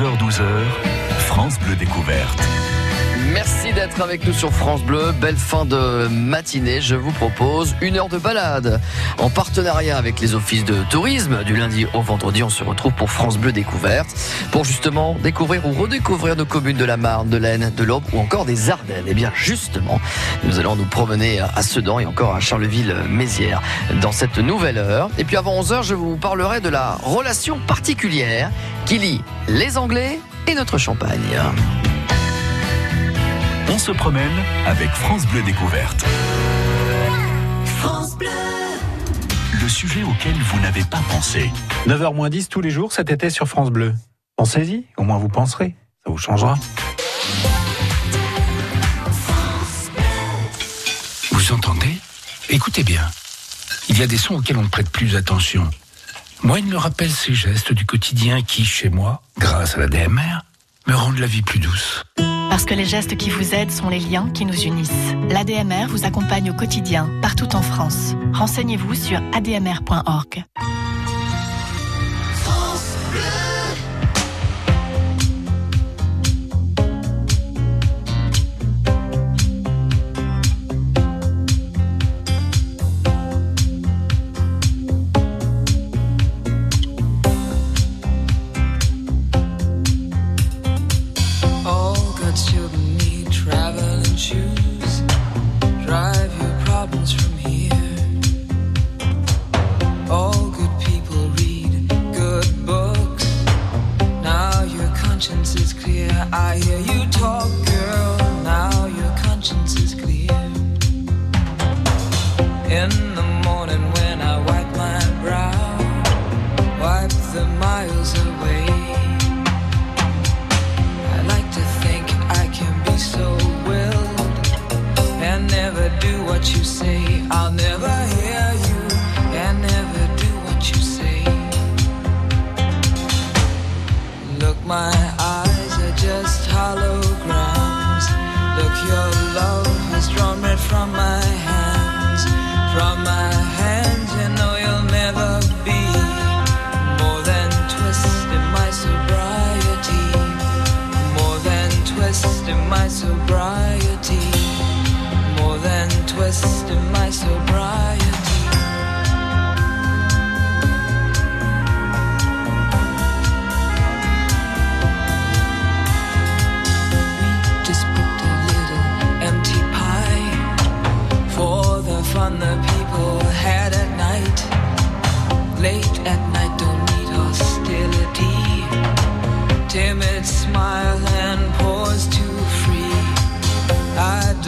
11h-12h, France Bleu Découverte. Merci d'être avec nous sur France Bleu. Belle fin de matinée. Je vous propose une heure de balade. En partenariat avec les offices de tourisme, du lundi au vendredi, on se retrouve pour France Bleu Découverte. Pour justement découvrir ou redécouvrir nos communes de la Marne, de l'Aisne, de l'Aube ou encore des Ardennes. Et bien justement, nous allons nous promener à Sedan et encore à Charleville-Mézières dans cette nouvelle heure. Et puis avant 11h, je vous parlerai de la relation particulière qui lie les Anglais et notre Champagne. On se promène avec France Bleu Découverte. France Bleu. Le sujet auquel vous n'avez pas pensé. 9h 10 tous les jours cet été sur France Bleu. Pensez-y, au moins vous penserez. Ça vous changera. Vous entendez? Écoutez bien. Il y a des sons auxquels on ne prête plus attention. Moi, il me rappelle ces gestes du quotidien qui, chez moi, grâce à la DMR, me rendent la vie plus douce. Parce que les gestes qui vous aident sont les liens qui nous unissent. L'ADMR vous accompagne au quotidien, partout en France. Renseignez-vous sur admr.org.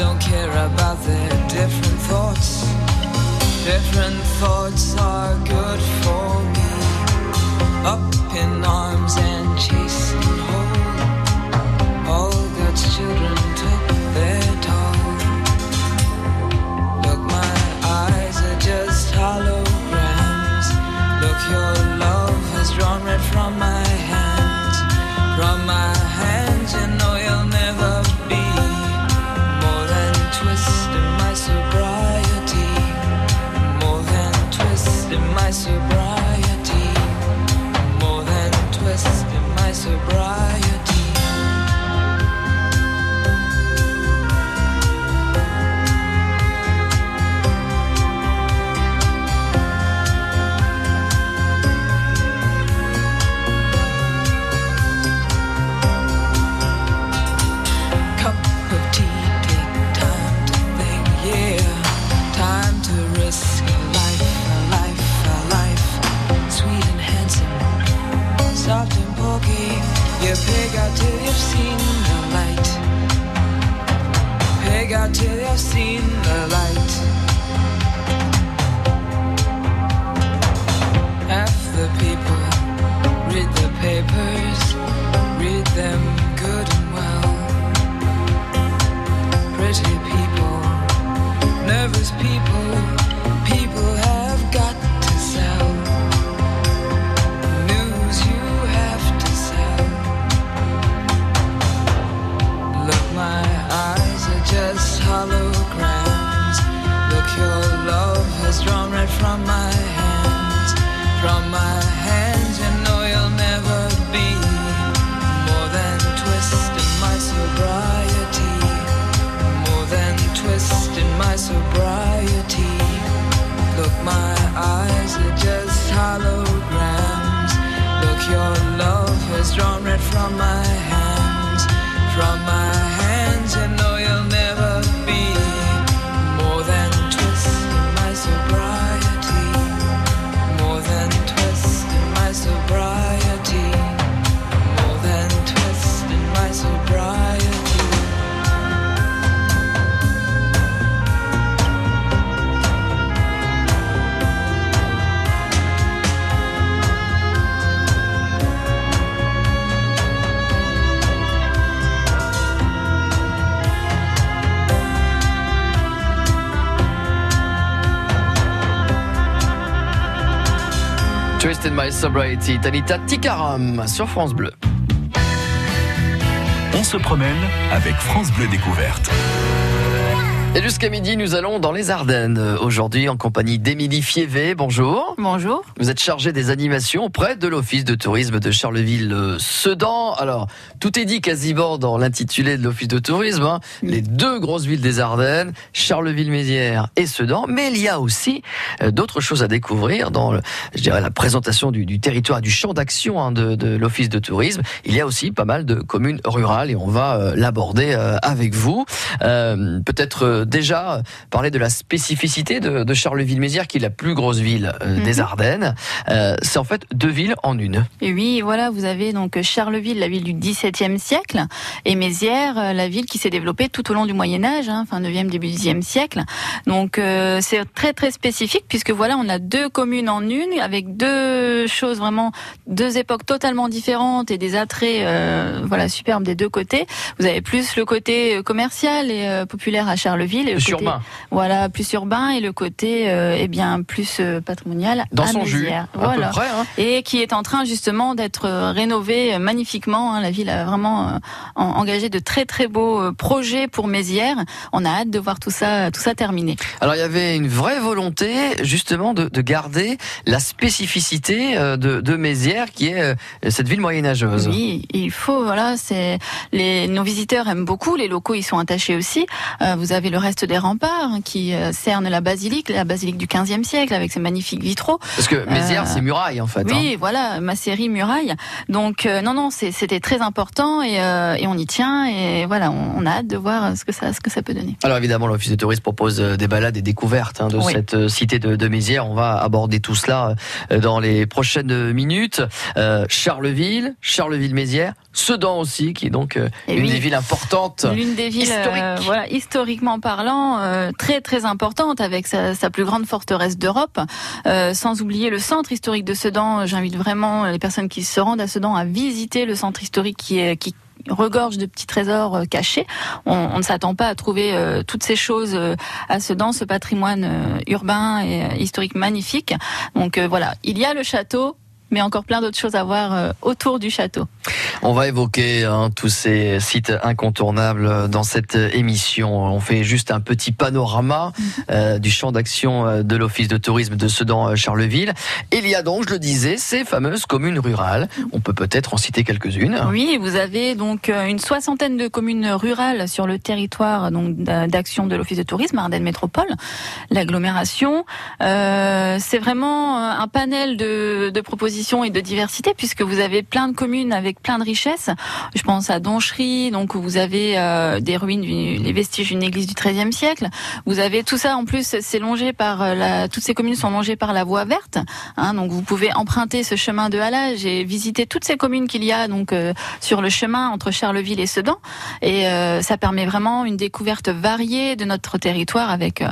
don't care about their different thoughts. Different thoughts are good for me. Up in arms and chasing till you've seen the light. Sobriety, Tanita Tikaram sur France Bleu. On se promène avec France Bleu Découverte. Et jusqu'à midi, nous allons dans les Ardennes. euh, Aujourd'hui, en compagnie d'Émilie Fievé. Bonjour. Bonjour. Vous êtes chargée des animations auprès de l'Office de tourisme de Charleville-Sedan. Alors, tout est dit quasiment dans l'intitulé de l'Office de tourisme. hein. Les deux grosses villes des Ardennes, Charleville-Mézières et Sedan. Mais il y a aussi euh, d'autres choses à découvrir dans, le- je dirais, la présentation du, du territoire, du champ d'action hein, de, de l'Office de tourisme. Il y a aussi pas mal de communes rurales et on va euh, l'aborder euh, avec vous. Euh, Peut-être euh, déjà parler de la spécificité de, de Charleville-Mézières, qui est la plus grosse ville euh, des Mhm. Ardennes. Euh, C'est en fait deux villes en une. Et oui, voilà, vous avez donc Charleville, la ville du XVIIe siècle, et Mézières, euh, la ville qui s'est développée tout au long du Moyen Âge, hein, fin 9e, début 10e siècle. Donc euh, c'est très très spécifique puisque voilà, on a deux communes en une avec deux choses vraiment, deux époques totalement différentes et des attraits voilà superbes des deux côtés. Vous avez plus le côté commercial et populaire à Charleville, Plus côté, urbain. voilà plus urbain et le côté euh, eh bien plus euh, patrimonial Dans à son jus, à Voilà peu près. hein. et qui est en train justement d'être euh, rénové euh, magnifiquement. hein. La ville a vraiment en- engagé de très très beaux projets pour Mézières. On a hâte de voir tout ça, tout ça terminé. Alors il y avait une vraie volonté justement de, de garder la spécificité de, de Mézières, qui est cette ville moyenâgeuse. Oui, il faut. Voilà, c'est les nos visiteurs aiment beaucoup. Les locaux y sont attachés aussi. Euh, vous avez le reste des remparts hein, qui euh, cernent la basilique, la basilique du 15e siècle avec ses magnifiques vitraux. Parce que Mézières, Euh, c'est muraille en fait. hein. Oui, voilà, ma série Muraille. Donc euh, non, non, c'était très important et, et on y tient et voilà, on, on a hâte de voir ce que ça, ce que ça peut donner. Alors évidemment, l'Office de tourisme propose des balades et découvertes hein, de Oui. cette cité de, de Mézières. On va aborder tout cela dans les prochaines minutes. Euh, Charleville, Charleville-Mézières, Sedan aussi, qui est donc Et une oui. des villes importantes. L'une des villes, Historique. euh, voilà, historiquement parlant, euh, très très importante avec sa, sa plus grande forteresse d'Europe. Euh, sans oublier le centre historique de Sedan. J'invite vraiment les personnes qui se rendent à Sedan à visiter le centre historique qui est qui regorge de petits trésors euh, cachés. On, on ne s'attend pas à trouver euh, toutes ces choses euh, à Sedan, ce patrimoine euh, urbain et euh, historique magnifique. Donc euh, voilà, il y a le château, mais encore plein d'autres choses à voir euh, autour du château. On va évoquer hein, tous ces sites incontournables dans cette émission. On fait juste un petit panorama euh, du champ d'action euh, de l'Office de tourisme de Sedan-Charleville. Il y a donc, je le disais, ces fameuses communes rurales. On peut peut-être en citer quelques-unes. Oui, vous avez donc euh, une soixantaine de communes rurales sur le territoire d'action de l'Office de tourisme Ardennes Métropole, l'agglomération. Euh, c'est vraiment euh, un panel de, de propositions et de diversité puisque vous avez plein de communes avec plein de richesses. Je pense à Donchery, donc vous avez euh, des ruines, les vestiges d'une église du XIIIe siècle. Vous avez tout ça en plus, c'est longé par euh, la, toutes ces communes sont longées par la voie verte. Hein, donc vous pouvez emprunter ce chemin de halage et visiter toutes ces communes qu'il y a donc euh, sur le chemin entre Charleville et Sedan. Et ça permet vraiment une découverte variée de notre territoire avec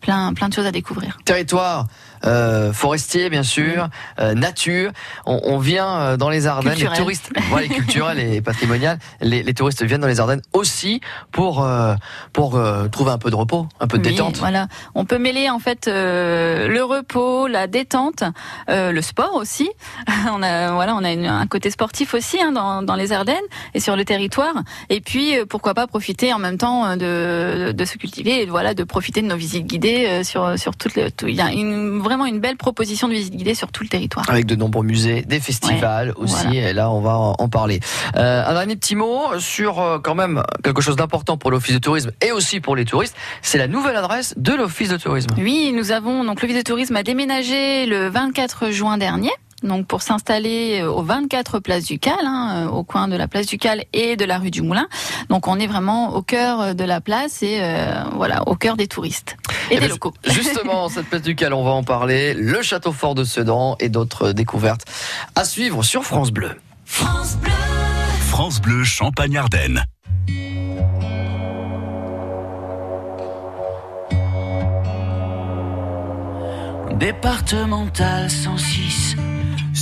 plein plein de choses à découvrir. Territoire euh, forestier, bien sûr, euh, nature. On, on vient euh, dans les Ardennes, Culturel. les touristes, voilà, culturels et patrimonial. Les, les touristes viennent dans les Ardennes aussi pour euh, pour euh, trouver un peu de repos, un peu de Oui, détente. Voilà, on peut mêler en fait euh, le repos, la détente, euh, le sport aussi. on a voilà, on a une- un côté sportif aussi hein, dans, dans les Ardennes et sur le territoire. Et puis pourquoi pas profiter en même temps euh, de, de se cultiver et voilà de profiter de nos visites guidées sur sur toutes les. tout- Il y a une vraiment vraiment une belle proposition de visite guidée sur tout le territoire. Avec de nombreux musées, des festivals aussi, voilà. et là on va en en parler. Euh, un dernier petit mot sur euh, quand même quelque chose d'important pour l'Office de tourisme et aussi pour les touristes, c'est la nouvelle adresse de l'Office de tourisme. Oui, nous avons donc l'Office de tourisme a déménagé le 24 juin dernier. Donc pour s'installer euh, au 24 place du Cal, hein, euh, au coin de la place du Cal et de la rue du Moulin. Donc on est vraiment au cœur de la place et euh, voilà au cœur des touristes et Eh des ben, locaux. Justement, cette place du Cal, on va en parler, le château fort de Sedan et d'autres découvertes à suivre sur France Bleu. France Bleu Champagne-Ardenne. Départemental 106,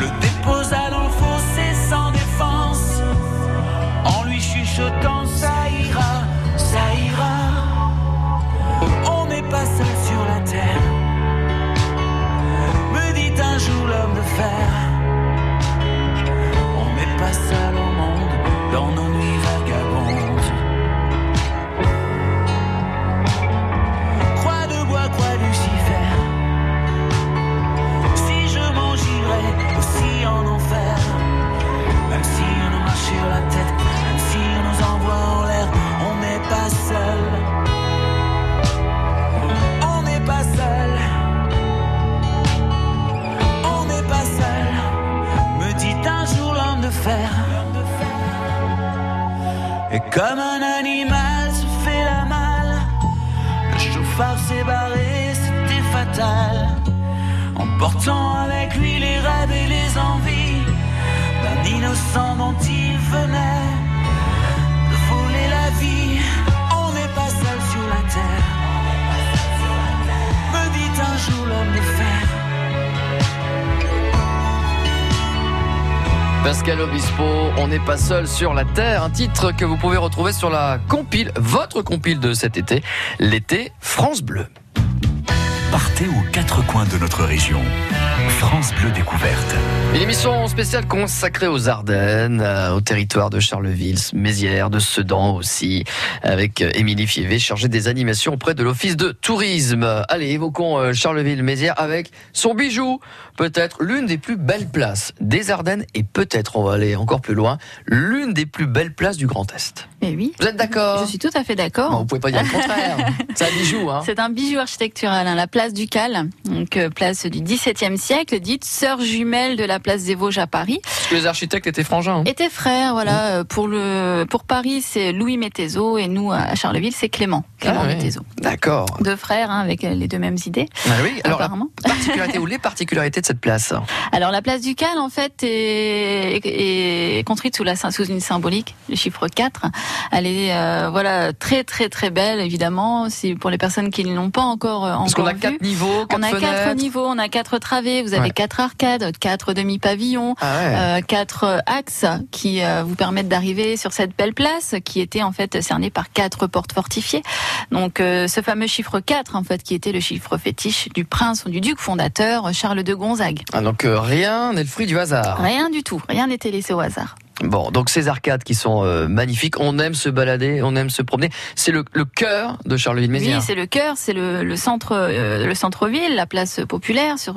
le déposa dans le fossé sans défense, en lui chuchotant ça ira, ça ira. On n'est pas seul sur la terre, me dit un jour l'homme de fer. On n'est pas seul sur la on nous envoie en l'air, on n'est pas seul. On n'est pas seul. On n'est pas seul. Me dit un jour l'homme de fer. Et comme un animal se fait la malle. Le chauffard s'est barré, c'était fatal. Emportant avec lui les rêves et les envies d'un innocent dont il venait de voler la vie. On n'est pas seul sur la terre. Me dit un jour l'homme de fer. Pascal Obispo, on n'est pas seul sur la Terre, un titre que vous pouvez retrouver sur la compile, votre compile de cet été, l'été France Bleu. Partez aux quatre coins de notre région. France Bleu Découverte. Une émission spéciale consacrée aux Ardennes, euh, au territoire de Charleville, Mézières, de Sedan aussi, avec euh, Émilie Fievé, chargée des animations auprès de l'Office de tourisme. Allez, évoquons euh, Charleville-Mézières avec son bijou, peut-être l'une des plus belles places des Ardennes et peut-être, on va aller encore plus loin, l'une des plus belles places du Grand Est. Et oui. Vous êtes d'accord Je suis tout à fait d'accord. Vous pouvez pas dire le contraire. C'est un bijou, hein C'est un bijou architectural. hein. La place place du Cal, donc euh, place du XVIIe siècle, dite sœur jumelle de la place des Vosges à Paris. Parce que les architectes étaient frangins. hein. Étaient frères, voilà. euh, Pour le pour Paris, c'est Louis Métézo et nous à Charleville, c'est Clément, Clément Ah ouais. Métézo. D'accord. Deux frères hein, avec euh, les deux mêmes idées, Ah oui. Alors la apparemment. particularité ou les particularités de cette place Alors la place du Cal, en fait, est, est construite sous, la, sous une symbolique, le chiffre 4. Elle est euh, voilà très très très belle, évidemment. C'est pour les personnes qui ne l'ont pas encore Parce qu'on encore a quatre vue. niveaux, quatre On a fenêtres. quatre niveaux, on a quatre travées, vous avez Ouais. quatre arcades, quatre demi-pavillons, Ah ouais. euh, quatre axes qui euh, vous permettent d'arriver sur cette belle place qui était en fait cernée par quatre portes fortifiées. Donc euh, ce fameux chiffre 4 en fait qui était le chiffre fétiche du prince ou du duc fondateur Charles de Gonzague. Ah, donc euh, rien n'est le fruit du hasard. Rien du tout, rien n'était laissé au hasard. Bon, donc ces arcades qui sont euh, magnifiques, on aime se balader, on aime se promener. C'est le, le cœur de Charleville-Mézières. Oui, c'est le cœur, c'est le, le centre, euh, le centre-ville, la place populaire sur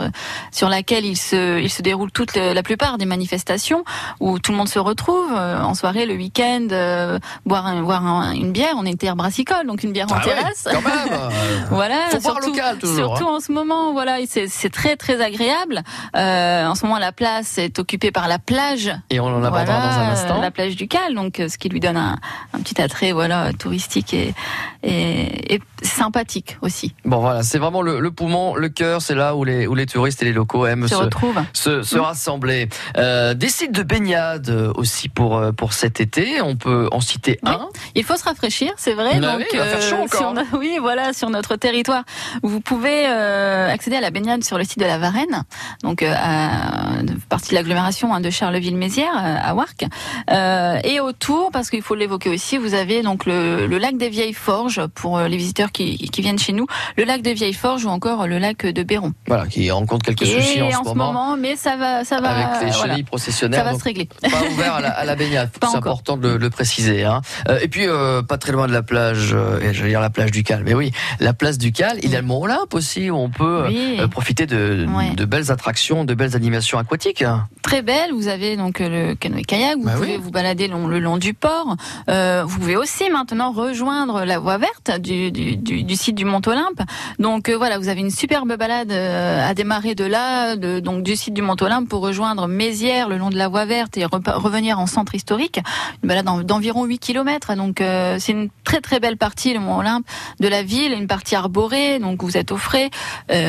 sur laquelle il se il se déroule toute le- la plupart des manifestations où tout le monde se retrouve euh, en soirée, le week-end, euh, boire un- boire un- une bière. On est terre brassicole, donc une bière en Ah ouais, terrasse. quand même. euh, Voilà, Faut surtout, local, toujours, surtout hein. en ce moment, voilà, c'est c'est très très agréable. Euh, en ce moment, la place est occupée par la plage Et on en abordera voilà, dans un instant. La plage du Cal, donc euh, ce qui lui donne un, un petit attrait, voilà, touristique et, et, et sympathique aussi. Bon voilà, c'est vraiment le, le poumon, le cœur, c'est là où les, où les touristes et les locaux aiment Se se, retrouve. se, se rassembler. Euh, des sites de baignade euh, aussi pour, euh, pour cet été, on peut en citer Oui. un. Il faut se rafraîchir, c'est vrai. Ah donc, oui, il va faire chaud sur hein. oui, voilà, sur notre territoire, vous pouvez euh, accéder à la baignade sur le site de la Varenne, donc euh, à, partie de l'agglomération hein, de Charleville-Mézières euh, à Warc. Euh, et autour, parce qu'il faut l'évoquer aussi, vous avez donc le, le lac des Vieilles Forges pour euh, les visiteurs qui, qui viennent chez nous, le lac des Vieilles Forges ou encore le lac de Béron. Voilà, qui rencontre quelques et soucis en, en, ce moment. mais ça va, ça va, avec les voilà, processionnaires. ça va donc se régler. pas ouvert à la, à la baignade, c'est important de le, le préciser. Hein. Euh, et puis, euh, pas très loin de la plage, euh, je dire la plage du Cal, mais oui, la place du Cal, il y a le Mont Olympe aussi, où on peut Oui. profiter de, Ouais. de belles attractions, de belles animations aquatiques. très belle. Vous avez donc le vous Bah pouvez oui. vous balader long- le long du port. Euh, vous pouvez aussi maintenant rejoindre la voie verte du, du, du, du site du Mont Olympe. Donc euh, voilà, vous avez une superbe balade euh, à démarrer de là, de, donc du site du Mont Olympe pour rejoindre Mézières le long de la voie verte et revenir en centre historique. Une balade en- d'environ 8 km. Donc euh, c'est une très très belle partie le Mont Olympe de la ville, une partie arborée. Donc vous êtes au frais.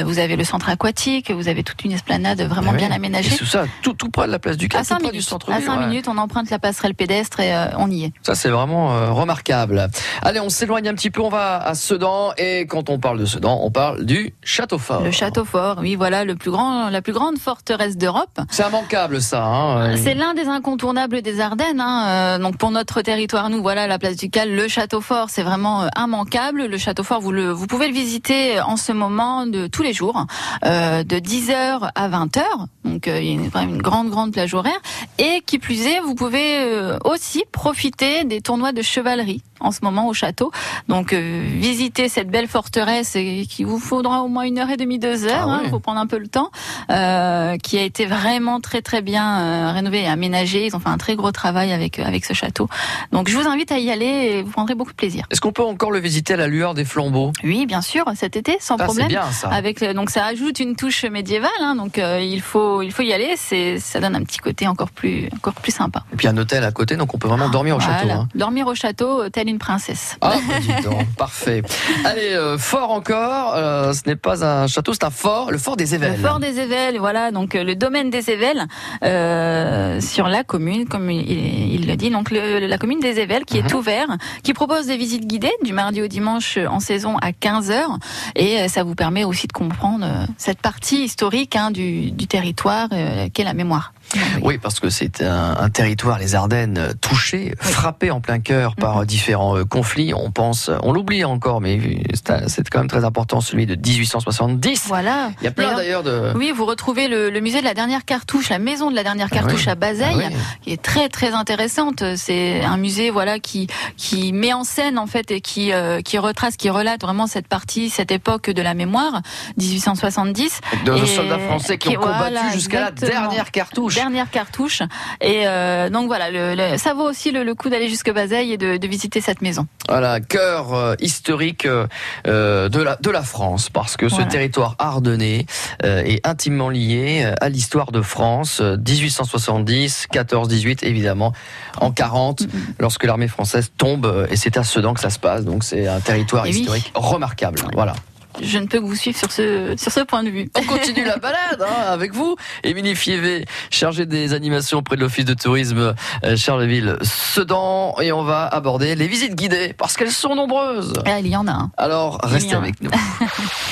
Vous avez le centre aquatique, vous avez toute une esplanade vraiment oui. bien Et aménagée. tout ça, tout, tout près de la place du Cal, À tout 5 près minutes, du centre à cinq minutes, on emprunte la passerelle pédestre et euh, on y est. Ça, c'est vraiment euh, remarquable. Allez, on s'éloigne un petit peu, on va à Sedan. Et quand on parle de Sedan, on parle du Château Fort. Le château fort, oui, voilà, le plus grand, la plus grande forteresse d'Europe. C'est immanquable, ça. Hein. Ah, C'est l'un des incontournables des Ardennes. Hein. Euh, donc pour notre territoire, nous, voilà, la place du Cal, le château fort, c'est vraiment euh, immanquable. Le château fort, vous le, vous pouvez le visiter en ce moment de tous les jours, euh, de 10h à 20h. Donc euh, il y a une grande, grande plage horaire. Et qui plus est, vous pouvez euh, aussi profiter des tournois de chevalerie en ce moment au château. Donc euh, visiter cette belle forteresse et qui vous faudra au moins une heure et demie, deux heures. Ah Il ouais. faut prendre un peu le temps. euh, qui a été vraiment très très bien euh, rénové et aménagé. Ils ont fait un très gros travail avec euh, avec ce château. Donc je vous invite à y aller et vous prendrez beaucoup de plaisir. Est-ce qu'on peut encore le visiter à la lueur des flambeaux? Oui, bien sûr, cet été sans Ah, problème. bien, ça. Avec donc ça ajoute une touche médiévale. hein, donc il faut il faut y aller. C'est ça donne un petit côté encore plus encore plus sympa. Et puis un hôtel à côté, donc on peut vraiment dormir au château. Hein. Dormir au château, euh, telle une princesse. Ah, bah, dis donc, parfait. Allez, euh, fort encore. euh, ce n'est pas un château, c'est un fort, le fort des Le Évelles. fort des Évelles, voilà, donc le domaine des Évelles euh, sur la commune, comme il, il le dit, donc le- la commune des Évelles qui est Mhm. ouvert, qui propose des visites guidées du mardi au dimanche en saison à 15 h et ça vous permet aussi de comprendre cette partie historique hein, du, du territoire qu'est la mémoire. Oui, parce que c'est un, un territoire, les Ardennes, touché, frappé en plein cœur par Mhm. différents euh, conflits. On pense, on l'oublie encore, mais c'est quand même très important, celui de 1870. Voilà. Il y a plein d'ailleurs de. Oui, vous retrouvez le, le musée de la dernière cartouche, la maison de la dernière Ah cartouche oui. à Bazeille. Ah oui. qui est très très intéressante. C'est un musée voilà qui qui met en scène en fait et qui euh, qui retrace, qui relate vraiment cette partie, cette époque de la mémoire, 1870. De Et soldats français qui, qui- ont combattu voilà, jusqu'à la dernière cartouche. Cartouches. dernières cartouches. Et euh, donc voilà, le, le- ça vaut aussi le, le coup d'aller jusque Bazeille et de, de visiter cette maison. Voilà, cœur euh, historique euh, de la de la France, parce que ce territoire ardennais est intimement lié à l'histoire de France. euh, 1870, 14, 18, évidemment, en 40, Mm-hmm. lorsque l'armée française tombe, et c'est à Sedan que ça se passe. Donc c'est un territoire Et oui. historique remarquable. Voilà. Je ne peux que vous suivre sur ce, sur ce point de vue. On continue la balade hein, avec vous, Émilie Fievé, chargée des animations auprès de l'Office de tourisme euh, Charleville-Sedan, et on va aborder les visites guidées parce qu'elles sont nombreuses. Ah, il y en a un. Alors restez avec nous.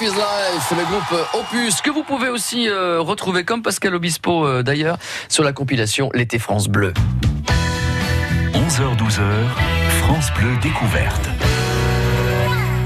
Life is Life, le groupe euh, Opus, que vous pouvez aussi euh, retrouver comme Pascal Obispo euh, d'ailleurs sur la compilation L'été France Bleu. 11h-12h, France Bleu découverte.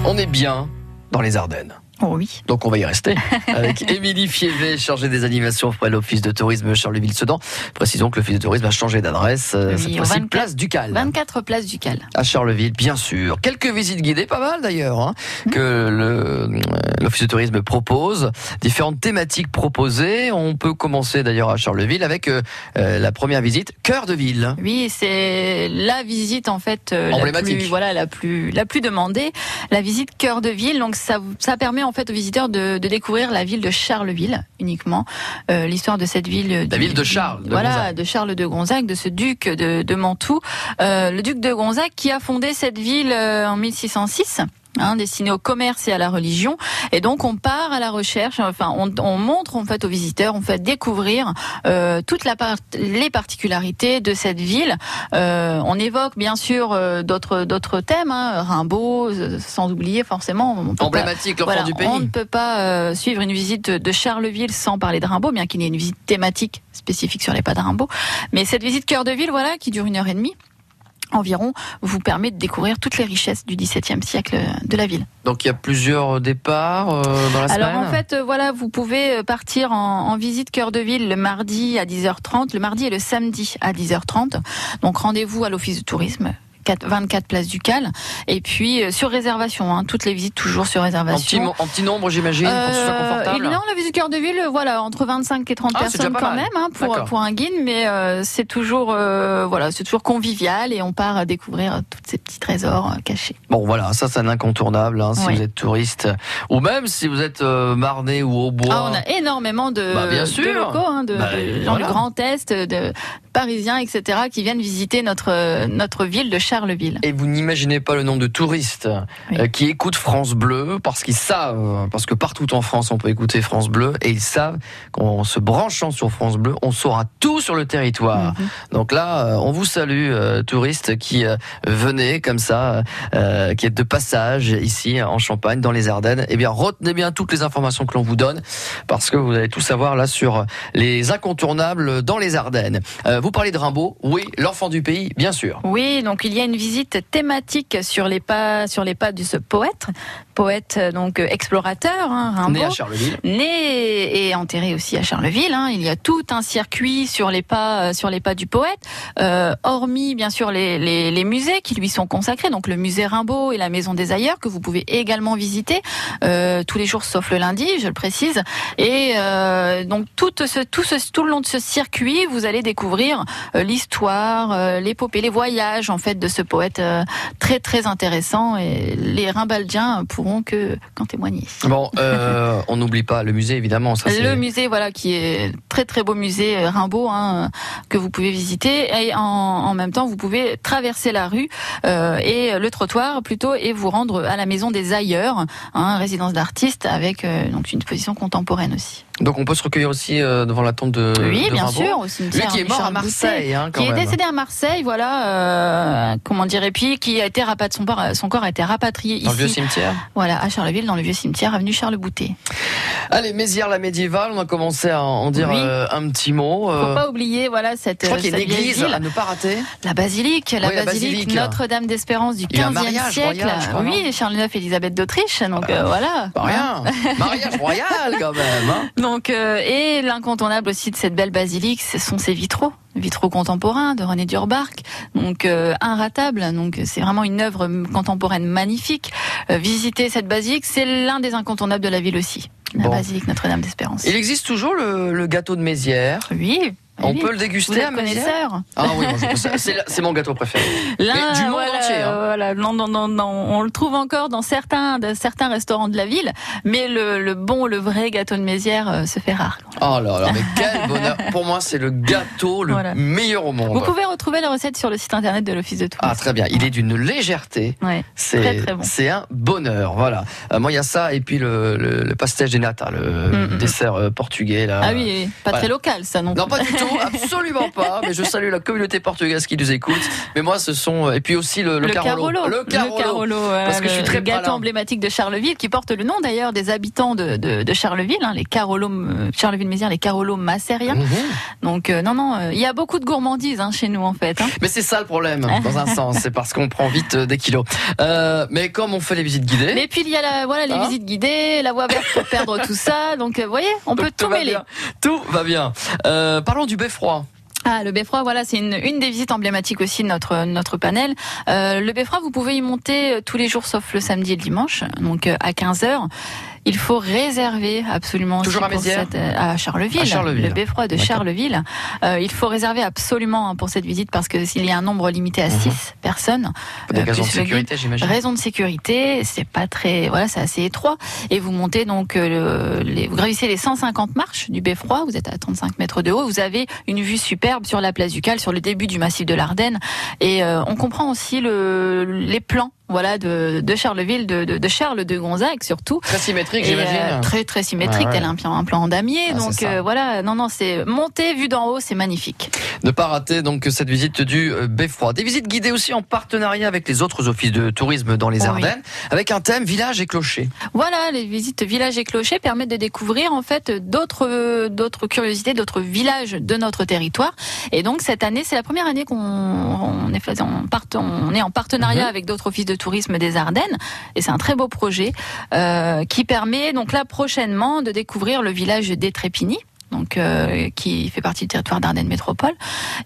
On est bien dans les Ardennes. Oh oui. Donc on va y rester avec Émilie Fievé, chargée des animations auprès de l'Office de tourisme Charleville-Sedan. Précisons que l'Office de tourisme a changé d'adresse, euh, Oui, cette au fois-ci 24 place. 24 du Cal. À Charleville, bien sûr. Quelques visites guidées, pas mal d'ailleurs, hein, que euh, l'Office de tourisme propose. Différentes thématiques proposées. On peut commencer d'ailleurs à Charleville avec euh, euh, la première visite, cœur de ville. Oui, c'est la visite en fait euh, la plus voilà la plus la plus demandée, la visite cœur de ville. Donc ça ça permet en fait aux visiteurs de, de découvrir la ville de Charleville uniquement, euh, l'histoire de cette ville. La du- ville de Charles de voilà, Gonzague. de Charles de Gonzague, de ce duc de, de Mantoue, Euh, le duc de Gonzague qui a fondé cette ville euh, en 1606. Hein, destinée au commerce et à la religion, et donc on part à la recherche. Enfin, on, on montre en fait aux visiteurs, on fait découvrir euh, toute la part, les particularités de cette ville. Euh, on évoque bien sûr euh, d'autres d'autres thèmes, hein, Rimbaud, euh, sans oublier forcément. Emblématique, l'enfant voilà, du pays. on ne peut pas euh, suivre une visite de Charleville sans parler de Rimbaud, bien qu'il y ait une visite thématique spécifique sur les pas de Rimbaud. Mais cette visite cœur de ville, voilà, qui dure une heure et demie environ, vous permet de découvrir toutes les richesses du XVIIe siècle de la ville. Donc il y a plusieurs départs euh, dans la Alors semaine. en fait, euh, voilà, vous pouvez euh, partir en, en visite cœur de ville le mardi à 10h30, le mardi et le samedi à 10h30. Donc rendez-vous à l'office de tourisme. 4 24 places du Cal et puis euh, sur réservation hein, toutes les visites toujours sur en, petit, réservation en petit nombre, j'imagine, pour que ce soit Euh, confortable. non, la visite cœur de ville, voilà, entre 25 et 30 Ah, personnes quand même hein, pour pour un guide, mais euh, c'est toujours euh, voilà, c'est toujours convivial et on part à découvrir tous ces petits trésors euh, cachés. Bon voilà, ça c'est un incontournable hein, si Oui. vous êtes touriste ou même si vous êtes euh, marnais ou au bois. Ah, on a énormément de, Bah, bien de sûr. locaux, hein, de, Bah, de gens voilà. du Grand Est, de Parisiens, etc., qui viennent visiter notre euh, notre ville de Charleville. Et vous n'imaginez pas le nombre de touristes Oui. euh, qui écoutent France Bleu parce qu'ils savent, parce que partout en France on peut écouter France Bleu et ils savent qu'en se branchant sur France Bleu, on saura tout sur le territoire. Mhm. Donc là, euh, on vous salue, touristes qui venez comme ça, qui êtes de passage ici en Champagne, dans les Ardennes. Eh bien, retenez bien toutes les informations que l'on vous donne parce que vous allez tout savoir là sur les incontournables dans les Ardennes. Euh, vous parlez de Rimbaud, oui, l'enfant du pays, bien sûr. Oui, donc il y a une visite thématique sur les pas sur les pas de ce poète, poète euh, donc euh, explorateur, hein, Rimbaud. Né à Charleville. né et enterré aussi à Charleville. hein. Il y a tout un circuit sur les pas, euh, sur les pas du poète, euh, hormis bien sûr les, les, les musées qui lui sont consacrés, donc le musée Rimbaud et la Maison des Ailleurs que vous pouvez également visiter euh, tous les jours sauf le lundi, je le précise. Et euh, donc tout ce, tout ce, tout le long de ce circuit, vous allez découvrir euh, l'histoire, euh, l'épopée, les voyages en fait de ce poète euh, très très intéressant et les Rimbaldiens pourront que qu'en témoigner. Bon, euh, on n'oublie pas le musée, évidemment. Ça, Le musée, voilà, qui est très très beau musée euh, Rimbaud hein, que vous pouvez visiter et en, en même temps vous pouvez traverser la rue euh, et le trottoir plutôt et vous rendre à la maison des ailleurs, hein, résidence d'artistes avec euh, donc une position contemporaine aussi. Donc on peut se recueillir aussi euh, devant la tombe de, oui, de bien Rimbaud. sûr, au Lui cimetière. qui est mort à Marseille, hein, quand qui est décédé à Marseille, voilà, euh, comment dire, et puis qui a été rapatrié, son, corps- son corps a été rapatrié Dans le vieux ici, cimetière. voilà, à Charleville, dans le vieux cimetière, avenue Charles Boutet. Allez, Mézières la médiévale, on a commencé à en dire Oui. Euh, un petit mot. euh, Faut pas oublier, voilà, cette, je crois qu'il y a une cette vieille église ville. à ne pas rater. La basilique, la Oui, la basilique, basilique. Notre-Dame d'Espérance du Il y a un 15e mariage siècle. royal, oui, Charles IX, Élisabeth d'Autriche, donc euh, voilà. Pas rien. Mariage royal quand même. hein. Donc euh, et l'incontournable aussi de cette belle basilique, ce sont ses vitraux, vitraux contemporains de René Durbarc, donc euh, inratable. Donc c'est vraiment une œuvre contemporaine magnifique. Euh, visiter cette basilique, c'est l'un des incontournables de la ville aussi. La Bon. basilique Notre-Dame d'Espérance. Il existe toujours le, le gâteau de Mézières? Oui. On oui. peut le Vous déguster à connaisseur Ah oui, c'est- mon gâteau préféré. Là, du monde voilà, entier, hein. voilà. Non, non, non, non. On le trouve encore dans certains, de certains restaurants de la ville, mais le, le bon, le vrai gâteau de Mézières euh, se fait rare. Oh là là, mais quel bonheur. Pour moi, c'est le gâteau le Voilà. meilleur au Vous monde. pouvez retrouver la recette sur le site internet de l'Office de Ah tourisme. très bien, il est d'une légèreté. Ouais. C'est très bon. c'est un bonheur, voilà. Euh, moi il y a ça et puis le, le, le pastége des nata, le Mm, mm. dessert euh, portugais là. Ah oui, pas voilà. très local ça non. Non pas du tout. tout, absolument pas. Mais je salue la communauté portugaise qui nous écoute. Mais moi, ce sont et puis aussi le, le, Le Carolo. Carolo, Le Carolo. voilà, Parce que je suis le- très le gâteau malin. emblématique de Charleville, qui porte le nom d'ailleurs des habitants de, de, de Charleville, hein, les Carolo, euh, Charleville-Mézières, les Carolo Massériens. Mhm. Donc euh, non, non, euh, il y a beaucoup de gourmandises hein, chez nous en fait. hein. Mais c'est ça le problème, dans un sens. C'est parce qu'on prend vite des kilos. Euh, mais comme on fait les visites guidées. Mais puis il y a la, voilà, les Hein visites guidées, la voie verte pour perdre tout ça. Donc vous voyez, on donc peut tout va mêler. bien. Tout va bien. Parlons du beffroi. Ah, le beffroi, voilà, c'est une, des visites emblématiques aussi de notre panel. Euh, le beffroi, vous pouvez y monter euh, tous les jours sauf le samedi et le dimanche, donc euh, à 15 h Il faut réserver absolument Toujours à pour cette, euh, à Charleville, À Charleville. le beffroi de. Charleville. Euh, il faut réserver absolument hein, pour cette visite parce que s'il y a un nombre limité à 6 personnes, Des euh, raisons de sécurité, j'imagine. Raison de sécurité, c'est pas très, voilà, c'est assez étroit. Et vous montez donc, euh, le- les, vous gravissez les 150 marches du beffroi. Vous êtes à 35 mètres de haut. Vous avez une vue superbe sur la place du Cal, sur le début du massif de l'Ardenne. Et euh, on comprend aussi le, les plans, voilà, de, de Charleville, de, de, de Charles de Gonzague surtout. Très symétrique, Et, j'imagine. euh, très très symétrique, Ouais, ouais. tel un plan, un plan en damier. Ah, donc euh, voilà, non non, c'est monter vue d'en haut, c'est magnifique. Ne pas rater donc cette visite du euh, beffroi. Des visites guidées aussi en partenariat avec les autres offices de tourisme dans les Oui. Ardennes, avec un thème village et clocher. Voilà, les visites villages et clochers permettent de découvrir en fait d'autres d'autres curiosités, d'autres villages de notre territoire. Et donc cette année, c'est la première année qu'on on est, fait- on part- on est en partenariat Mhm. avec d'autres offices de tourisme des Ardennes. Et c'est un très beau projet euh, qui permet donc là prochainement de découvrir le village d'Étrépigny. Donc, euh, qui fait partie du territoire d'Ardennes Métropole,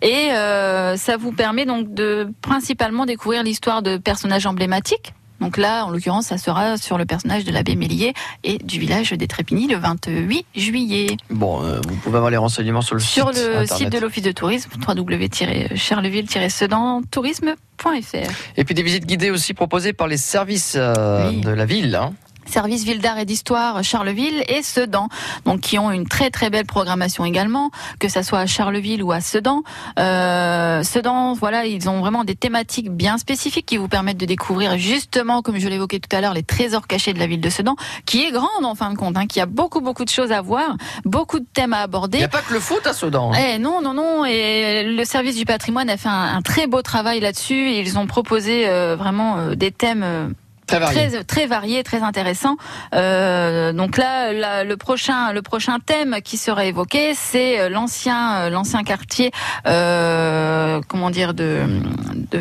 et euh, ça vous permet donc de principalement découvrir l'histoire de personnages emblématiques donc là, en l'occurrence, ça sera sur le personnage de l'abbé Mélier et du village des Trépigny le 28 juillet. Bon, euh, vous pouvez avoir les renseignements sur le Sur site le internet. site de l'Office de tourisme, www-charleville-sedan-tourisme.fr. Et puis des visites guidées aussi proposées par les services euh, Oui. de la ville. hein. Service Ville d'Art et d'Histoire Charleville et Sedan, donc qui ont une très très belle programmation également, que ça soit à Charleville ou à Sedan. Euh, Sedan, voilà, ils ont vraiment des thématiques bien spécifiques qui vous permettent de découvrir justement, comme je l'évoquais tout à l'heure, les trésors cachés de la ville de Sedan, qui est grande en fin de compte, hein, qui a beaucoup beaucoup de choses à voir, beaucoup de thèmes à Il aborder. n'y a pas que le foot à Sedan. hein. Eh non, non, non. Et le service du patrimoine a fait un, un très beau travail là-dessus. Ils ont proposé euh, vraiment euh, des thèmes Très varié. très, très variés, très intéressants. Euh, donc là, là, le prochain, le prochain thème qui sera évoqué, c'est euh, l'ancien, euh, l'ancien quartier, euh, comment dire, de, de,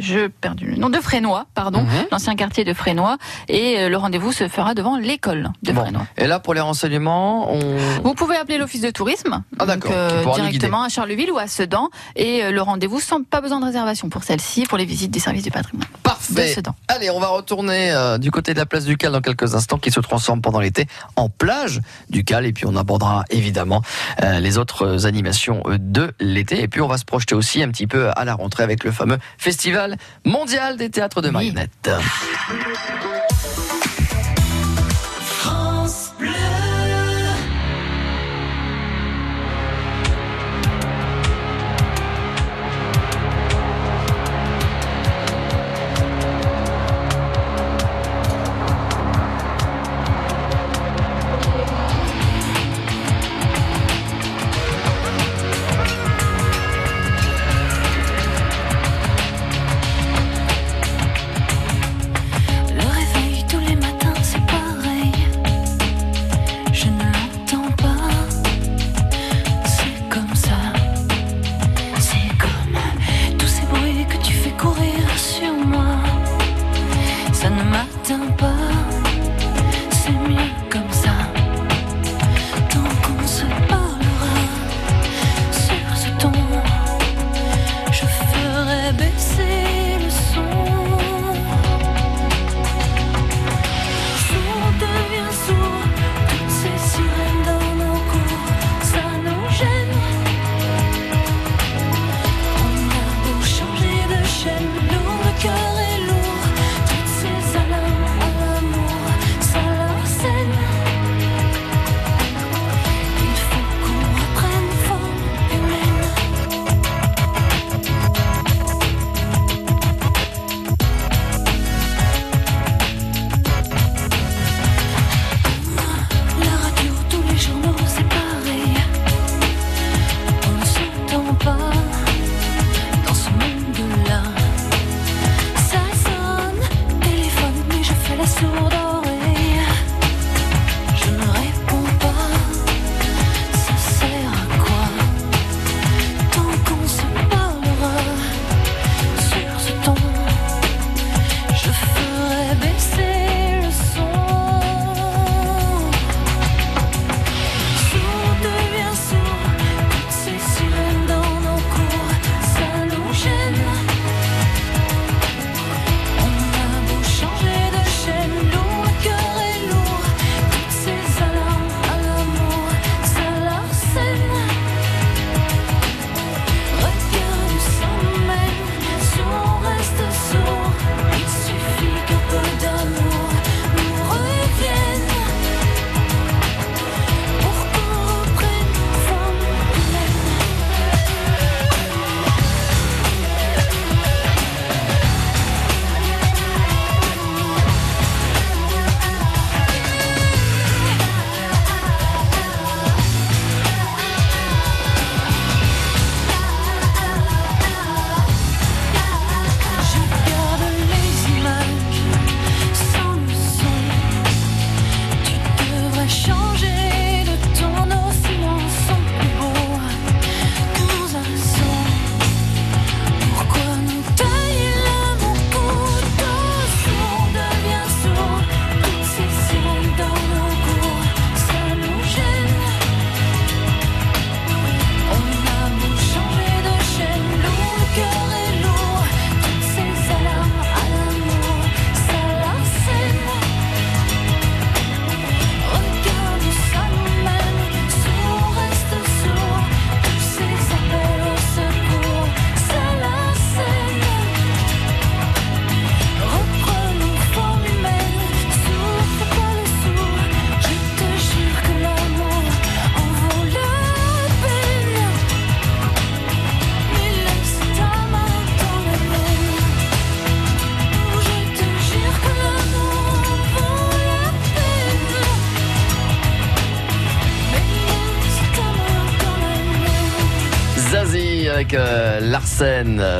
je perdu le nom, de Frénois, pardon, Mhm. l'ancien quartier de Frénois. Et le rendez-vous se fera devant l'école de Bon. Frénois. Et là, pour les renseignements, on... Vous pouvez appeler l'office de tourisme, Ah, donc, euh, directement à Charleville ou à Sedan, et le rendez-vous sans pas besoin de réservation pour celle-ci, pour les visites des services du patrimoine de Parfait. Sedan. Allez, on va retourner euh, du côté de la place du Cal dans quelques instants, qui se transforme pendant l'été en plage du Cal. Et puis on abordera évidemment euh, les autres animations de l'été. Et puis on va se projeter aussi un petit peu à la rentrée avec le fameux Festival mondial des théâtres de marionnettes.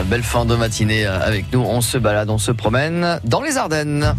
Belle fin de matinée avec nous. On se balade, on se promène dans les Ardennes.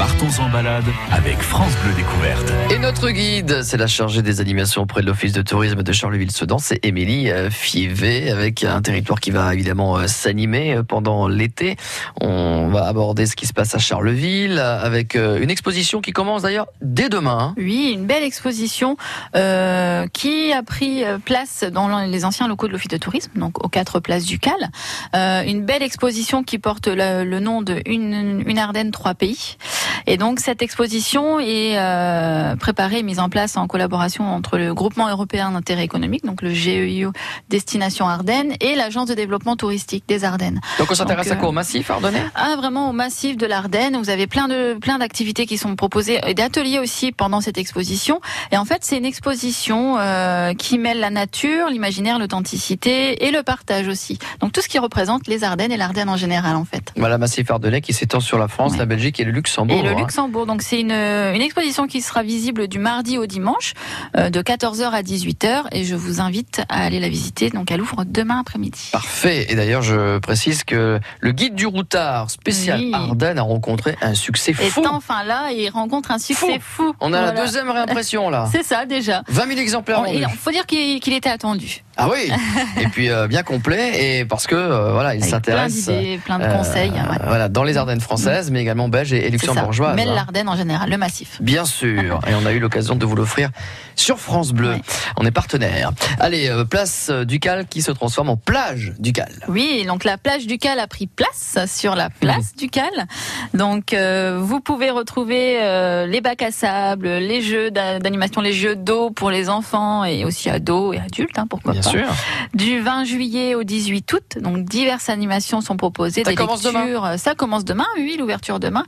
Partons en balade avec France Bleu Découverte. Et notre guide, c'est la chargée des animations auprès de l'Office de tourisme de Charleville-Sedan, c'est Émilie euh, Fievé, avec un territoire qui va évidemment euh, s'animer euh, pendant l'été. On va aborder ce qui se passe à Charleville, avec une exposition qui commence d'ailleurs dès demain. hein. Oui, une belle exposition euh, qui a pris place dans les anciens locaux de l'Office de tourisme, donc aux quatre places du Cal. Euh, une belle exposition qui porte le, le nom de une, une Ardenne, trois pays. Et donc cette exposition est euh, préparée et mise en place en collaboration entre le Groupement européen d'intérêt économique, donc le GEIO Destination Ardennes, et l'Agence de développement touristique des Ardennes. Donc on s'intéresse à quoi? Euh, Au massif ardennais Ah, vraiment au massif de l'Ardenne. Vous avez plein de plein d'activités qui sont proposées et d'ateliers aussi pendant cette exposition. Et en fait, c'est une exposition euh, qui mêle la nature, l'imaginaire, l'authenticité et le partage aussi. Donc tout ce qui représente les Ardennes et l'Ardenne en général, en fait. Voilà, massif ardennais qui s'étend sur la France, Ouais. la Belgique et le Luxembourg. Et le hein. Luxembourg. Donc c'est une, une exposition qui sera visible du mardi au dimanche, euh, de 14h à 18h. Et je vous invite à aller la visiter. Donc elle ouvre demain après-midi. Parfait. Et d'ailleurs, je précise que le guide du routard spécial Oui. Ardennes a rencontré un succès Et fou. enfin là, il rencontre un succès fou. On a la deuxième réimpression là. C'est ça déjà. 20 000 exemplaires Il faut dire qu'il qu'il était attendu. Ah oui. et puis euh, bien complet et parce que euh, voilà, il Avec plein s'intéresse. d'idées, plein de euh, conseils. ouais. Voilà, dans les Ardennes françaises, mais également belges et, et luxembourgeoises. Mais hein. l'Ardenne en général, le massif. Bien sûr, et on a eu l'occasion de vous l'offrir sur France Bleu. Ouais. On est partenaire. Allez, euh, place euh, du Cal qui se transforme en plage du Cal. Oui, donc la plage du Cal a pris place sur la place du Cal. Donc euh, vous pouvez retrouver euh, les bacs à sable, les jeux d'a- d'animation, les jeux d'eau pour les enfants et aussi ados et adultes, hein, pourquoi Bien pas. Sûr. Du 20 juillet au 18 août, donc diverses animations sont proposées. Ça des commence demain lectures. Euh, Ça commence demain, oui, l'ouverture demain,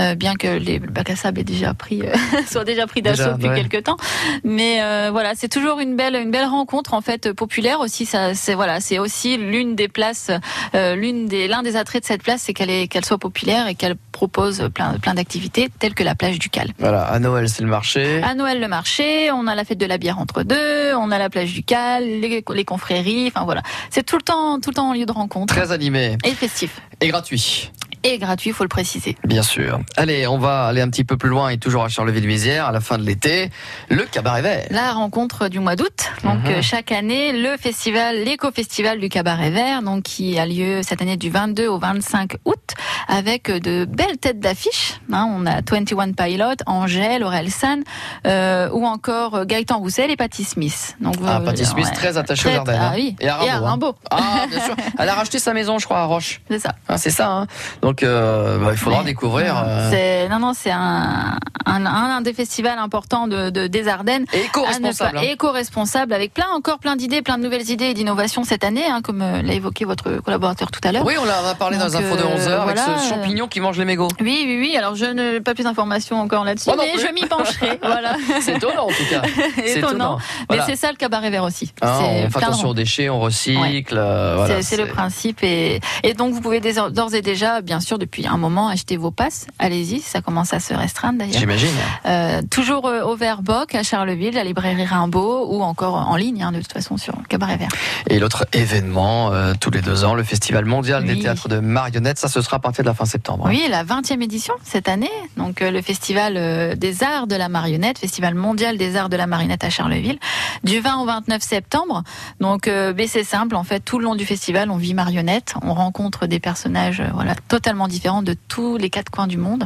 euh, bien que les le bac à sable est déjà pris, euh, soit déjà pris Déjà, d'assaut depuis ouais. quelques temps. Mais euh, voilà, c'est toujours une belle, une belle rencontre en fait populaire aussi. Ça, c'est voilà, c'est aussi l'une des places, l'une des, l'un des attraits de cette place, c'est qu'elle est, qu'elle soit populaire et qu'elle propose plein, plein d'activités telles que la plage du Cal. Voilà, à Noël, c'est le marché. À Noël, le marché, on a la fête de la bière entre deux, on a la plage du Cal, les, les confréries, enfin voilà. C'est tout le temps, tout le temps en lieu de rencontre. Très animé Et festif. et gratuit. Et gratuit, faut le préciser. Bien sûr. Allez, on va aller un petit peu plus loin et toujours à Charleville-Mézières à la fin de l'été, le cabaret vert. La rencontre du mois d'août. Donc Mhm. euh, chaque année, le festival, l'éco-festival du cabaret vert, donc qui a lieu cette année du 22 au 25 août, avec euh, de belles têtes d'affiche. Hein, on a 21 Pilot, Angèle, Aurel San, euh, ou encore euh, Gaëtan Roussel et Patty Smith. Donc Ah, euh, Patty Smith, ouais. très attachée aux Ardennes. Ah hein. oui. Et à Rimbaud. hein. Rimbaud. Ah, bien sûr. Elle a racheté sa maison, je crois, à Roche. C'est ça. Ah, c'est ça. Hein. Donc, euh, bah, il faudra découvrir. Euh, c'est- non, non, c'est un, un, un des festivals importants de, de- des Ardennes. Et éco-responsable. pas- hein. éco-responsable avec plein encore plein d'idées, plein de nouvelles idées et d'innovations cette année, hein, comme euh, l'a évoqué votre collaborateur tout à l'heure. Oui, on en a parlé dans Donc, les infos de euh, 11h avec ce euh, champignon qui mange les mégots. Oui, oui, oui. Alors je n'ai pas plus d'informations encore là-dessus, mais plus. je m'y pencherai. voilà. C'est étonnant en tout cas. C'est étonnant. Mais c'est ça le cabaret vert aussi. C'est on fait attention aux déchets, on recycle. euh, voilà, c'est le principe et, et donc vous pouvez d'ores et déjà, bien sûr, depuis un moment, acheter vos passes. Allez-y, ça commence à se restreindre d'ailleurs. J'imagine. Euh, toujours euh, au Verboc à Charleville, la librairie Rimbaud ou encore en ligne hein, de toute façon sur Cabaret Vert. Et l'autre événement, euh, tous les deux ans, le Festival mondial des théâtres de marionnettes, ça ce sera à partir de la fin septembre. hein. Oui, la 20e édition cette année. Donc euh, le festival des arts de la marionnette, festival mondial des arts de la marionnette à Charleville, du 20 au 29 septembre. Donc c'est simple en fait, tout le long du festival, on vit marionnette, on rencontre des personnages voilà totalement différents de tous les quatre coins du monde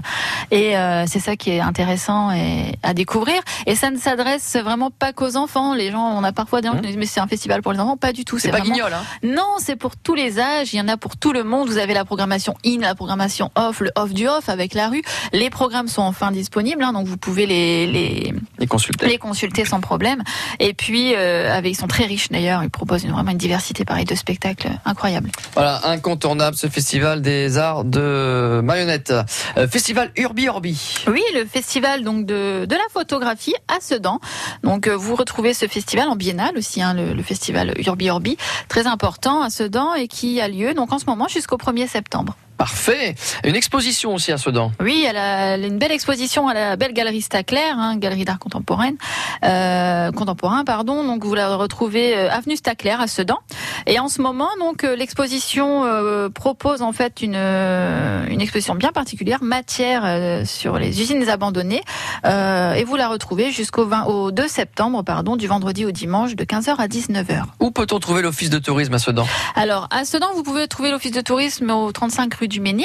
et euh, c'est ça qui est intéressant et à découvrir et ça ne s'adresse vraiment pas qu'aux enfants. Les gens, on a parfois des gens qui nous disent mais c'est un festival pour les enfants, pas du tout. C'est pas vraiment guignol, hein non, c'est pour tous les âges. Il y en a pour tout le monde. Vous avez la programmation in, la programmation off, le off du off avec la rue. Les programmes sont enfin disponibles, hein, donc vous pouvez les, les, Les consulter. les consulter sans problème. Et puis, euh, avec, ils sont très riches d'ailleurs. Ils proposent une- vraiment une diversité pareil de spectacles incroyable. Voilà, incontournable ce festival des arts de marionnettes. Euh, festival Urbi Orbi. Oui, le festival donc de, la photographie à Sedan. Donc euh, vous retrouvez ce festival en biennale aussi, hein, le, le festival Urbi Orbi, très important à Sedan et qui a lieu donc en ce moment jusqu'au 1er septembre. Parfait. Une exposition aussi à Sedan. Oui, elle a une belle exposition à la belle galerie Stacler, hein, galerie d'art contemporaine, euh, contemporain, pardon. Donc vous la retrouvez euh, avenue Stacler à Sedan. Et en ce moment, donc euh, l'exposition propose en fait une une exposition bien particulière, matière sur les usines abandonnées. Et vous la retrouvez jusqu'au 20 au 2 septembre, pardon, du vendredi au dimanche de 15h à 19h. Où peut-on trouver l'office de tourisme à Sedan? Alors, à Sedan, vous pouvez trouver l'office de tourisme au 35 rue du Ménil.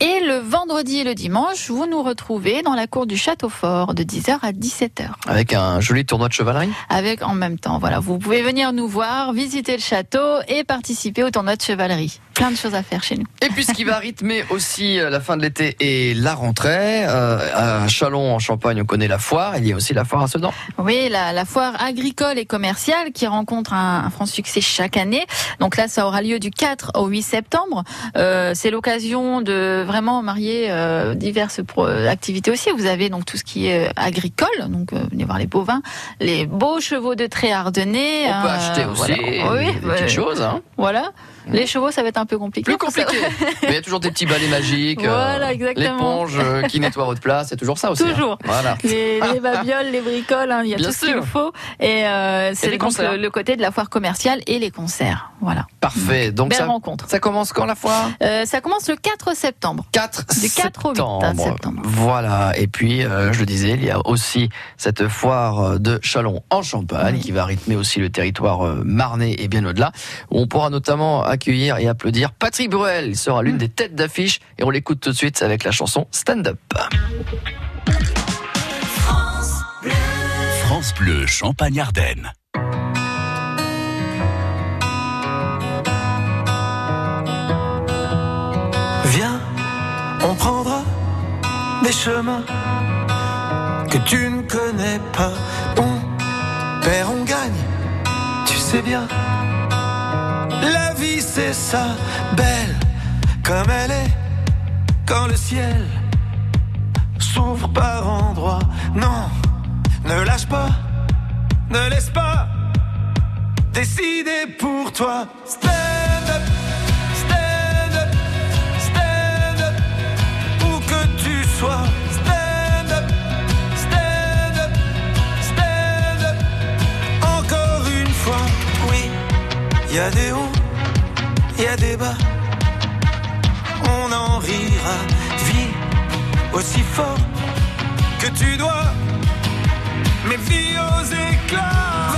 Et le vendredi et le dimanche, vous nous retrouvez dans la cour du Château Fort de 10h à 17h. Avec un joli tournoi de chevalerie Avec en même temps, voilà, vous pouvez venir nous voir, visiter le château et participer au tournoi de chevalerie. Plein de choses à faire chez nous. Et puis ce qui va rythmer aussi euh, la fin de l'été et la rentrée, euh, à Chalon en Champagne, on connaît la foire, il y a aussi la foire à Sedan. Oui, la, la foire agricole et commerciale qui rencontre un, un franc succès chaque année. Donc là, ça aura lieu du 4 au 8 septembre. Euh, c'est l'occasion de vraiment marier euh, diverses pro- activités aussi. Vous avez donc tout ce qui est euh, agricole, donc euh, venez voir les bovins, les beaux chevaux de trait ardennais. On peut euh, acheter aussi voilà. Oui, des petites choses. Hein. Voilà. Les chevaux, ça va être un peu compliqué. Plus compliqué. Mais il y a toujours des petits balais magiques. euh, Voilà, exactement. L'éponge euh, qui nettoie votre place, c'est toujours ça aussi. hein. Toujours. Voilà. les, les babioles, les bricoles, hein, il y a Bien tout ce qu'il faut. Et euh, c'est le, le côté de la foire commerciale et les concerts. Voilà. Parfait. Donc Belle ça, rencontre. ça commence quand la foire? Ça commence le 4 septembre. 4 Du 4 au 8 septembre. septembre. Voilà. Et puis, euh, je le disais, il y a aussi cette foire de Chalon en Champagne Oui. qui va rythmer aussi le territoire marnais et bien au-delà. Où on pourra notamment accueillir et applaudir Patrick Bruel. Il sera l'une des têtes d'affiche et on l'écoute tout de suite avec la chanson Stand Up. France Bleu Champagne-Ardenne. Viens, on prendra des chemins que tu ne connais pas. On perd, on gagne, tu sais bien. La vie c'est ça, belle comme elle est, quand le ciel s'ouvre par endroits. Non, ne lâche pas, ne laisse pas décider pour toi. Stand up, stand up. Stand up, où que tu sois. Y a des hauts, il y a des bas. On en rira, vis aussi fort que tu dois. Mais vis aux éclats.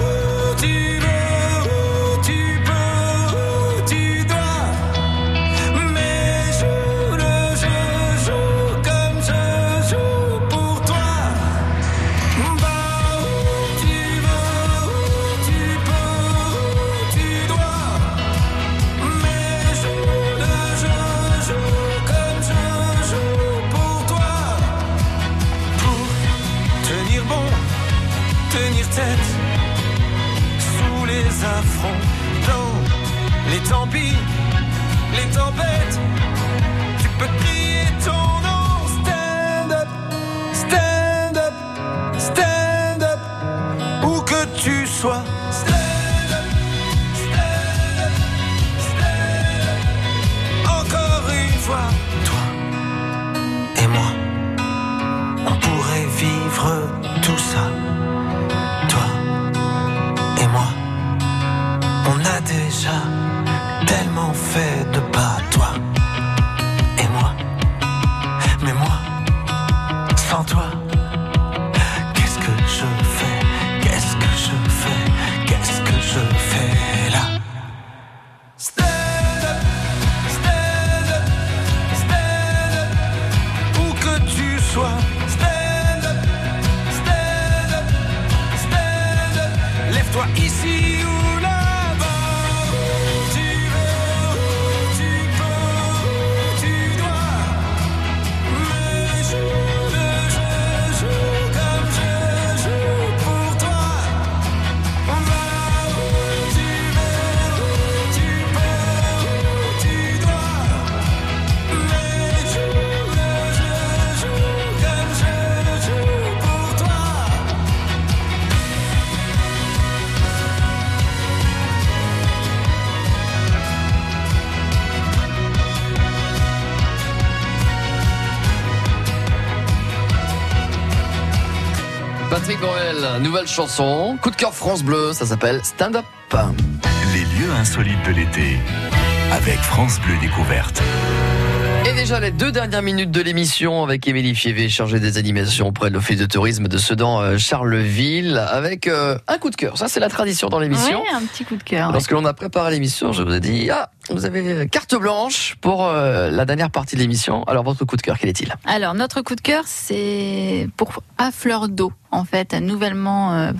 Où tu veux, nouvelle chanson, coup de cœur France Bleu, ça s'appelle Stand Up. Les lieux insolites de l'été avec France Bleu Découverte. Déjà les deux dernières minutes de l'émission avec Émilie Fievé, chargée des animations auprès de l'Office de tourisme de Sedan euh, Charleville, avec euh, un coup de cœur. Ça, c'est la tradition dans l'émission. Oui, un petit coup de cœur. Lorsque l'on a préparé l'émission, je vous ai dit, ah, vous avez carte blanche pour euh, la dernière partie de l'émission. Alors, votre coup de cœur, quel est-il? Alors, notre coup de cœur, c'est pour à fleur d'eau, en fait, nouvellement euh,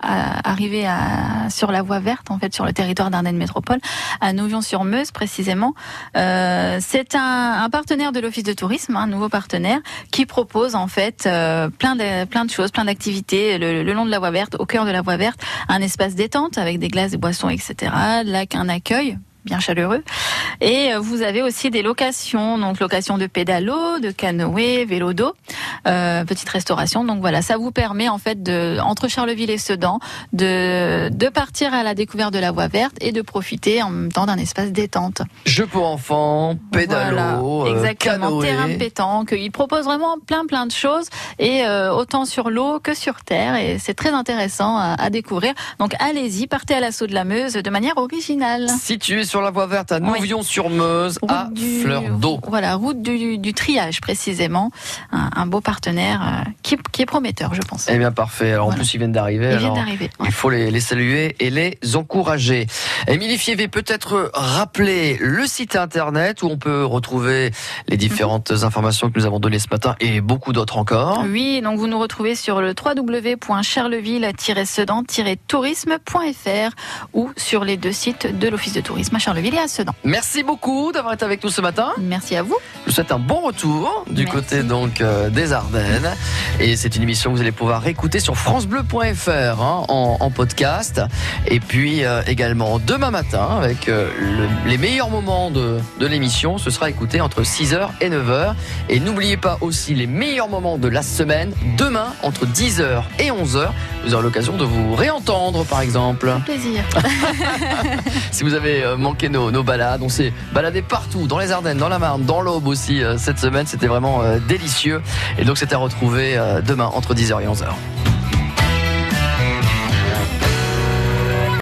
à- arrivé à, sur la voie verte, en fait, sur le territoire d'Ardennes Métropole, à Nouvion-sur-Meuse précisément. Euh, c'est un, un partenaire de l'Office de tourisme, un nouveau partenaire, qui propose en fait euh, plein de plein de choses, plein d'activités le, le long de la voie verte, au cœur de la voie verte, un espace détente avec des glaces, des boissons, etc. Là, un accueil bien chaleureux. Et euh, vous avez aussi des locations, donc location de pédalo, de canoë, vélo d'eau, euh, petite restauration. Donc voilà, ça vous permet en fait de entre Charleville et Sedan de de partir à la découverte de la voie verte et de profiter en même temps d'un espace détente. Jeux pour enfants, pédalo, Voilà, euh, exactement, canoë. terrain de pétanque. Il propose vraiment plein plein de choses et euh, autant sur l'eau que sur terre et c'est très intéressant à, à découvrir. Donc allez-y, partez à l'assaut de la Meuse de manière originale. Situé sur la voie verte à. Nouvion-sur-Meuse, à du- fleur d'eau. Voilà, route du, du triage précisément. Un, un beau partenaire euh, qui, qui est prometteur, je pense. Eh bien, parfait. Alors, en plus, ils viennent d'arriver. Il vient alors, d'arriver. ouais. Il faut les, les saluer et les encourager. Émilie Fievé, peut-être rappeler le site internet où on peut retrouver les différentes Mhm. informations que nous avons données ce matin et beaucoup d'autres encore. Oui, donc vous nous retrouvez sur le www.charleville-sedan-tourisme.fr ou sur les deux sites de l'Office de tourisme à Charleville et à Sedan. Merci beaucoup d'avoir été avec nous ce matin. Merci à vous. Je vous souhaite un bon retour du Merci. côté donc euh, des Ardennes. Et c'est une émission que vous allez pouvoir écouter sur francebleu.fr hein, en, en podcast. Et puis euh, également demain matin avec euh, le- les meilleurs moments de, de l'émission. Ce sera écouté entre 6h et 9h. Et n'oubliez pas aussi les meilleurs moments de la semaine. Demain entre 10h et 11h. Vous aurez l'occasion de vous réentendre par exemple. Plaisir. Si vous avez euh, nos, nos balades, on s'est baladé partout, dans les Ardennes, dans la Marne, dans l'Aube aussi euh, cette semaine. C'était vraiment euh, délicieux. Et donc c'était à retrouver euh, demain entre 10h et 11h.